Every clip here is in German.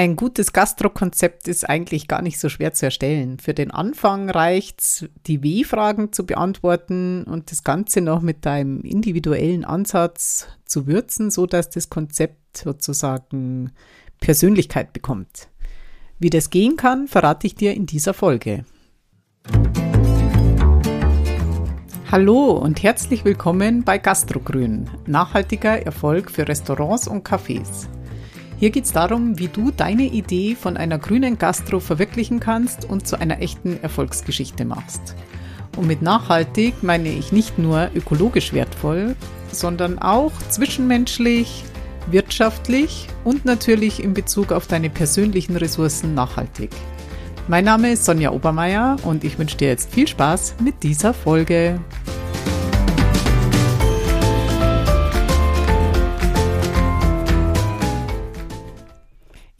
Ein gutes Gastro-Konzept ist eigentlich gar nicht so schwer zu erstellen. Für den Anfang reicht es, die W-Fragen zu beantworten und das Ganze noch mit deinem individuellen Ansatz zu würzen, sodass das Konzept sozusagen Persönlichkeit bekommt. Wie das gehen kann, verrate ich dir in dieser Folge. Hallo und herzlich willkommen bei Gastrogrün, nachhaltiger Erfolg für Restaurants und Cafés. Hier geht es darum, wie du deine Idee von einer grünen Gastro verwirklichen kannst und zu einer echten Erfolgsgeschichte machst. Und mit nachhaltig meine ich nicht nur ökologisch wertvoll, sondern auch zwischenmenschlich, wirtschaftlich und natürlich in Bezug auf deine persönlichen Ressourcen nachhaltig. Mein Name ist Sonja Obermeier und ich wünsche dir jetzt viel Spaß mit dieser Folge.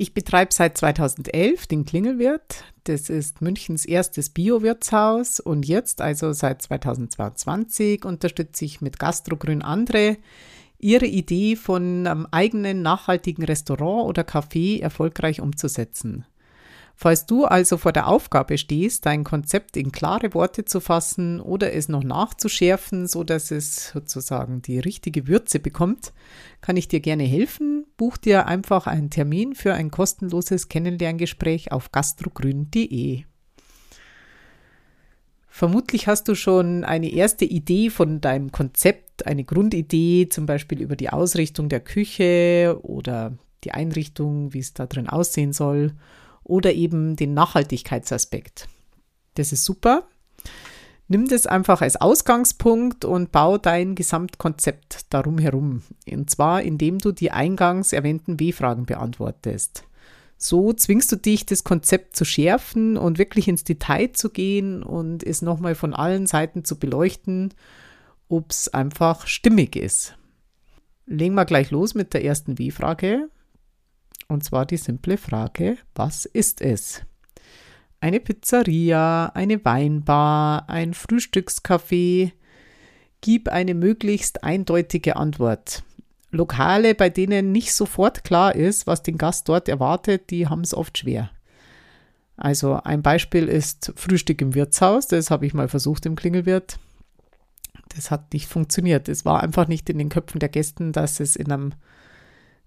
Ich betreibe seit 2011 den Klingelwirt. Das ist Münchens erstes Bio-Wirtshaus und jetzt, also seit 2022, unterstütze ich mit Gastrogrün andere, ihre Idee von einem eigenen nachhaltigen Restaurant oder Café erfolgreich umzusetzen. Falls du also vor der Aufgabe stehst, dein Konzept in klare Worte zu fassen oder es noch nachzuschärfen, so dass es sozusagen die richtige Würze bekommt, kann ich dir gerne helfen. Buch dir einfach einen Termin für ein kostenloses Kennenlerngespräch auf gastrogrün.de. Vermutlich hast du schon eine erste Idee von deinem Konzept, eine Grundidee, zum Beispiel über die Ausrichtung der Küche oder die Einrichtung, wie es da drin aussehen soll oder eben den Nachhaltigkeitsaspekt. Das ist super. Nimm das einfach als Ausgangspunkt und bau dein Gesamtkonzept darum herum. Und zwar, indem du die eingangs erwähnten W-Fragen beantwortest. So zwingst du dich, das Konzept zu schärfen und wirklich ins Detail zu gehen und es nochmal von allen Seiten zu beleuchten, ob es einfach stimmig ist. Legen wir gleich los mit der ersten W-Frage. Und zwar die simple Frage, was ist es? Eine Pizzeria, eine Weinbar, ein Frühstückscafé? Gib eine möglichst eindeutige Antwort. Lokale, bei denen nicht sofort klar ist, was den Gast dort erwartet, die haben es oft schwer. Also ein Beispiel ist Frühstück im Wirtshaus, das habe ich mal versucht im Klingelwirt. Das hat nicht funktioniert. Es war einfach nicht in den Köpfen der Gästen, dass es in einem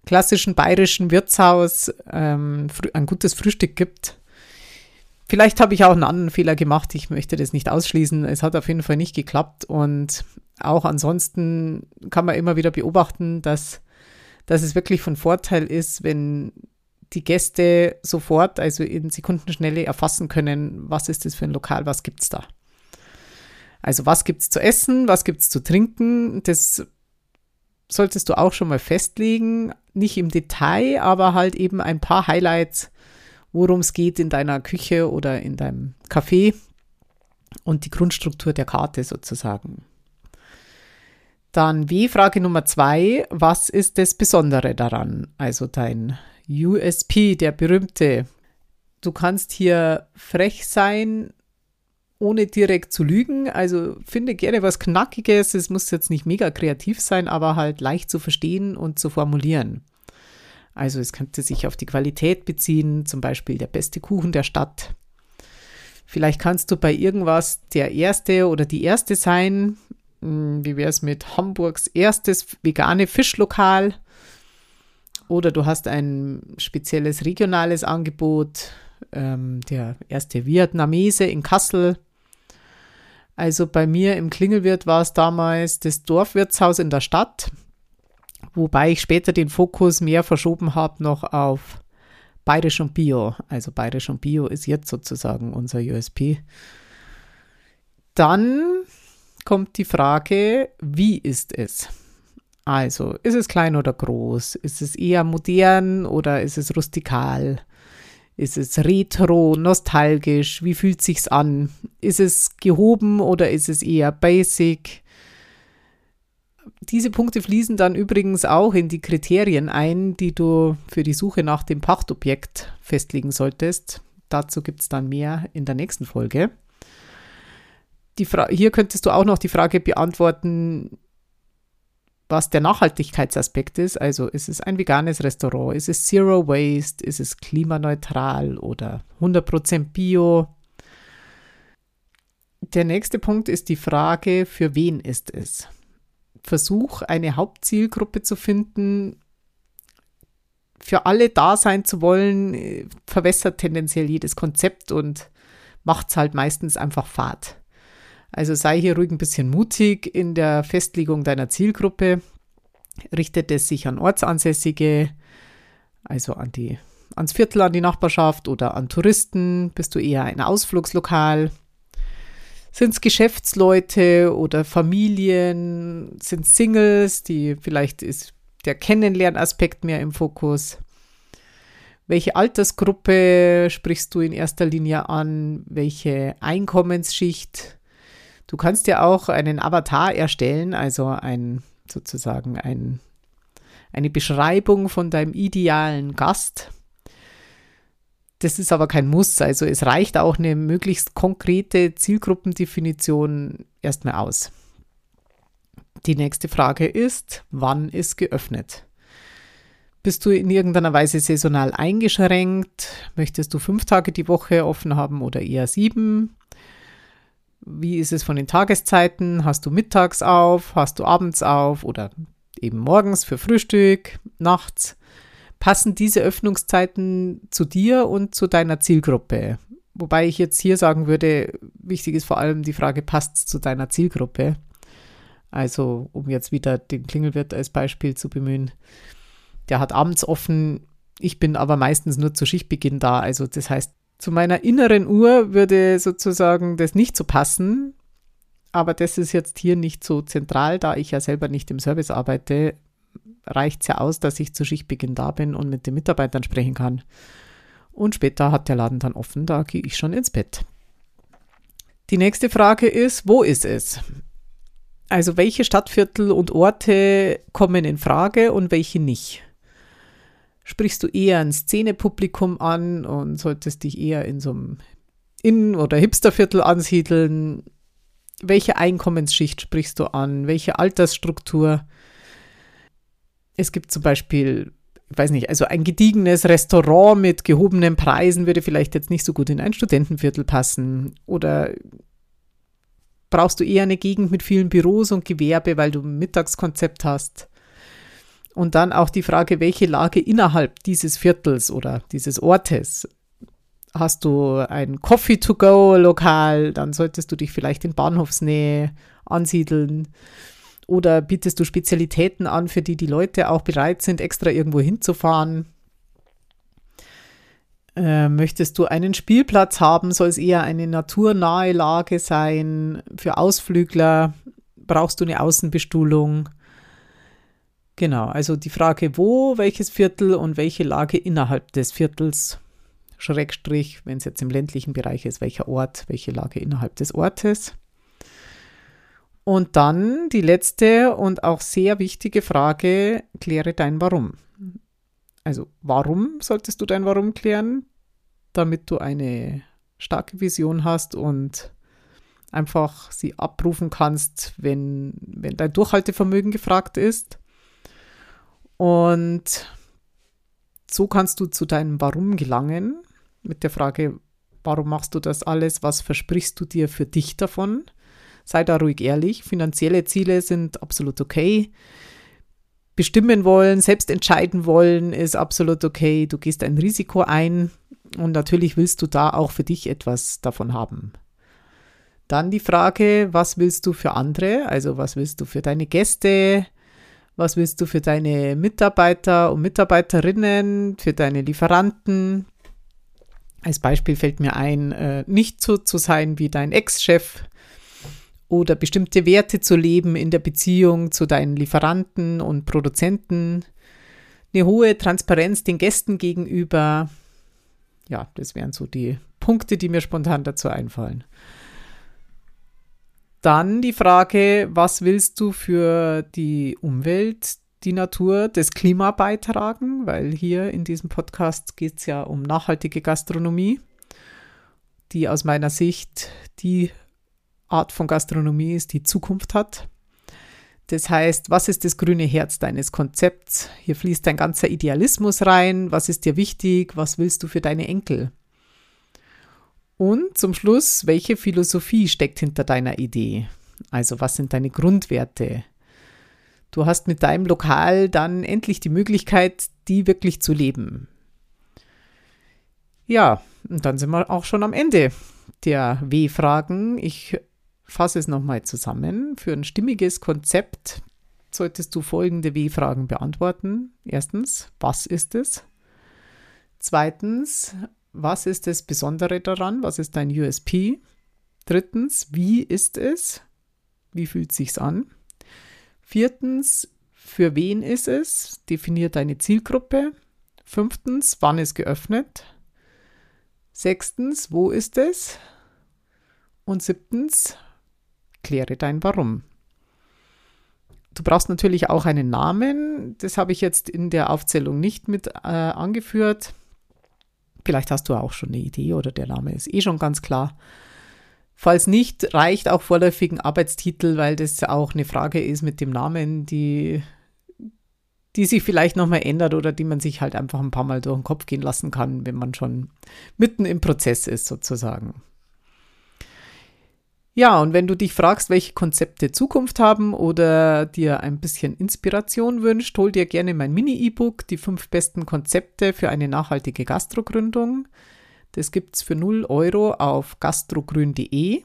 klassischen bayerischen Wirtshaus ähm, ein gutes Frühstück gibt. Vielleicht habe ich auch einen anderen Fehler gemacht. Ich möchte das nicht ausschließen. Es hat auf jeden Fall nicht geklappt. Und auch ansonsten kann man immer wieder beobachten, dass, dass es wirklich von Vorteil ist, wenn die Gäste sofort, also in Sekundenschnelle erfassen können, was ist das für ein Lokal, was gibt es da. Also was gibt es zu essen, was gibt es zu trinken, das solltest du auch schon mal festlegen. Nicht im Detail, aber halt eben ein paar Highlights, worum es geht in deiner Küche oder in deinem Café und die Grundstruktur der Karte sozusagen. Dann wie Frage Nummer zwei, was ist das Besondere daran? Also dein USP, der berühmte. Du kannst hier frech sein, ohne direkt zu lügen. Also finde gerne was Knackiges. Es muss jetzt nicht mega kreativ sein, aber halt leicht zu verstehen und zu formulieren. Also es könnte sich auf die Qualität beziehen, zum Beispiel der beste Kuchen der Stadt. Vielleicht kannst du bei irgendwas der erste oder die erste sein. Hm, wie wäre es mit Hamburgs erstes vegane Fischlokal? Oder du hast ein spezielles regionales Angebot, ähm, der erste Vietnamese in Kassel also bei mir im Klingelwirt war es damals das Dorfwirtshaus in der Stadt, wobei ich später den Fokus mehr verschoben habe noch auf Bayerisch und Bio. Also Bayerisch und Bio ist jetzt sozusagen unser USP. Dann kommt die Frage, wie ist es? Also, ist es klein oder groß? Ist es eher modern oder ist es rustikal? Ist es retro, nostalgisch? Wie fühlt sich's an? Ist es gehoben oder ist es eher basic? Diese Punkte fließen dann übrigens auch in die Kriterien ein, die du für die Suche nach dem Pachtobjekt festlegen solltest. Dazu gibt es dann mehr in der nächsten Folge. hier könntest du auch noch die Frage beantworten, was der Nachhaltigkeitsaspekt ist. Also ist es ein veganes Restaurant, ist es Zero Waste, ist es klimaneutral oder 100% Bio. Der nächste Punkt ist die Frage, für wen ist es? Versuch eine Hauptzielgruppe zu finden, für alle da sein zu wollen, äh, verwässert tendenziell jedes Konzept und macht es halt meistens einfach Fahrt. Also sei hier ruhig ein bisschen mutig in der Festlegung deiner Zielgruppe. Richtet es sich an Ortsansässige, also an die, ans Viertel, an die Nachbarschaft oder an Touristen? Bist du eher ein Ausflugslokal? Sind es Geschäftsleute oder Familien? Sind Singles, die vielleicht ist der Kennenlernaspekt mehr im Fokus. Welche Altersgruppe sprichst du in erster Linie an? Welche Einkommensschicht? Du kannst ja auch einen Avatar erstellen, also ein sozusagen ein, eine Beschreibung von deinem idealen Gast. Das ist aber kein Muss, also es reicht auch eine möglichst konkrete Zielgruppendefinition erstmal aus. Die nächste Frage ist, wann ist geöffnet? Bist du in irgendeiner Weise saisonal eingeschränkt? Möchtest du fünf Tage die Woche offen haben oder eher sieben? Wie ist es von den Tageszeiten? Hast du mittags auf? Hast du abends auf? Oder eben morgens für Frühstück, nachts? Passen diese Öffnungszeiten zu dir und zu deiner Zielgruppe? Wobei ich jetzt hier sagen würde, wichtig ist vor allem die Frage, passt es zu deiner Zielgruppe? Also, um jetzt wieder den Klingelwirt als Beispiel zu bemühen, der hat abends offen, ich bin aber meistens nur zu Schichtbeginn da. Also, das heißt, zu meiner inneren Uhr würde sozusagen das nicht so passen. Aber das ist jetzt hier nicht so zentral, da ich ja selber nicht im Service arbeite, reicht es ja aus, dass ich zu Schichtbeginn da bin und mit den Mitarbeitern sprechen kann. Und später hat der Laden dann offen, da gehe ich schon ins Bett. Die nächste Frage ist, wo ist es? Also welche Stadtviertel und Orte kommen in Frage und welche nicht? Sprichst du eher ein Szenepublikum an und solltest dich eher in so einem Innen- oder Hipsterviertel ansiedeln? Welche Einkommensschicht sprichst du an? Welche Altersstruktur? Es gibt zum Beispiel, ich weiß nicht, also ein gediegenes Restaurant mit gehobenen Preisen würde vielleicht jetzt nicht so gut in ein Studentenviertel passen. Oder brauchst du eher eine Gegend mit vielen Büros und Gewerbe, weil du ein Mittagskonzept hast. Und dann auch die Frage, welche Lage innerhalb dieses Viertels oder dieses Ortes. Hast du ein Coffee-to-go-Lokal, dann solltest du dich vielleicht in Bahnhofsnähe ansiedeln. Oder bietest du Spezialitäten an, für die die Leute auch bereit sind, extra irgendwo hinzufahren. Äh, möchtest du einen Spielplatz haben? Soll es eher eine naturnahe Lage sein? Für Ausflügler brauchst du eine Außenbestuhlung? Genau, also die Frage, wo, welches Viertel und welche Lage innerhalb des Viertels, Schrägstrich, wenn es jetzt im ländlichen Bereich ist, welcher Ort, welche Lage innerhalb des Ortes. Und dann die letzte und auch sehr wichtige Frage, kläre dein Warum. Also warum solltest du dein Warum klären? Damit du eine starke Vision hast und einfach sie abrufen kannst, wenn, wenn dein Durchhaltevermögen gefragt ist. Und so kannst du zu deinem Warum gelangen mit der Frage, warum machst du das alles? Was versprichst du dir für dich davon? Sei da ruhig ehrlich. Finanzielle Ziele sind absolut okay bestimmen wollen, selbst entscheiden wollen, ist absolut okay. Du gehst ein Risiko ein und natürlich willst du da auch für dich etwas davon haben. Dann die Frage, was willst du für andere? Also was willst du für deine Gäste? Was willst du für deine Mitarbeiter und Mitarbeiterinnen, für deine Lieferanten? Als Beispiel fällt mir ein, äh, nicht so zu sein wie dein Ex-Chef, oder bestimmte Werte zu leben in der Beziehung zu deinen Lieferanten und Produzenten, eine hohe Transparenz den Gästen gegenüber. Ja, das wären so die Punkte, die mir spontan dazu einfallen. Dann die Frage, was willst du für die Umwelt, die Natur, das Klima beitragen? Weil hier in diesem Podcast geht es ja um nachhaltige Gastronomie, die aus meiner Sicht die Art von Gastronomie ist, die Zukunft hat. Das heißt, was ist das grüne Herz deines Konzepts? Hier fließt dein ganzer Idealismus rein. Was ist dir wichtig? Was willst du für deine Enkel? Und zum Schluss, welche Philosophie steckt hinter deiner Idee? Also was sind deine Grundwerte? Du hast mit deinem Lokal dann endlich die Möglichkeit, die wirklich zu leben. Ja, und dann sind wir auch schon am Ende der W-Fragen. Ich fasse es nochmal zusammen. Für ein stimmiges Konzept solltest du folgende W-Fragen beantworten. Erstens, was ist es? Zweitens, was ist das Besondere daran? Was ist dein USP? Drittens, wie ist es? Wie fühlt sich's an? Viertens, für wen ist es? Definier deine Zielgruppe. Fünftens, wann ist geöffnet? Sechstens, wo ist es? Und siebtens, kläre dein Warum. Du brauchst natürlich auch einen Namen. Das habe ich jetzt in der Aufzählung nicht mit äh, angeführt. Vielleicht hast du auch schon eine Idee oder der Name ist eh schon ganz klar. Falls nicht, reicht auch vorläufig ein Arbeitstitel, weil das auch eine Frage ist mit dem Namen, die, die sich vielleicht nochmal ändert oder die man sich halt einfach ein paar Mal durch den Kopf gehen lassen kann, wenn man schon mitten im Prozess ist, sozusagen. Ja, und wenn du dich fragst, welche Konzepte Zukunft haben oder dir ein bisschen Inspiration wünscht, hol dir gerne mein Mini-E-Book, die fünf besten Konzepte für eine nachhaltige Gastrogründung. Das gibt es für 0 Euro auf gastrogrün.de.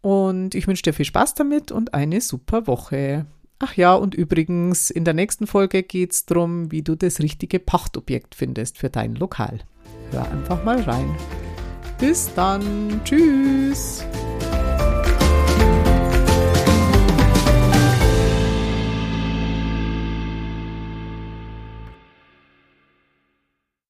Und ich wünsche dir viel Spaß damit und eine super Woche. Ach ja, und übrigens, in der nächsten Folge geht es darum, wie du das richtige Pachtobjekt findest für dein Lokal. Hör einfach mal rein. Bis dann. Tschüss.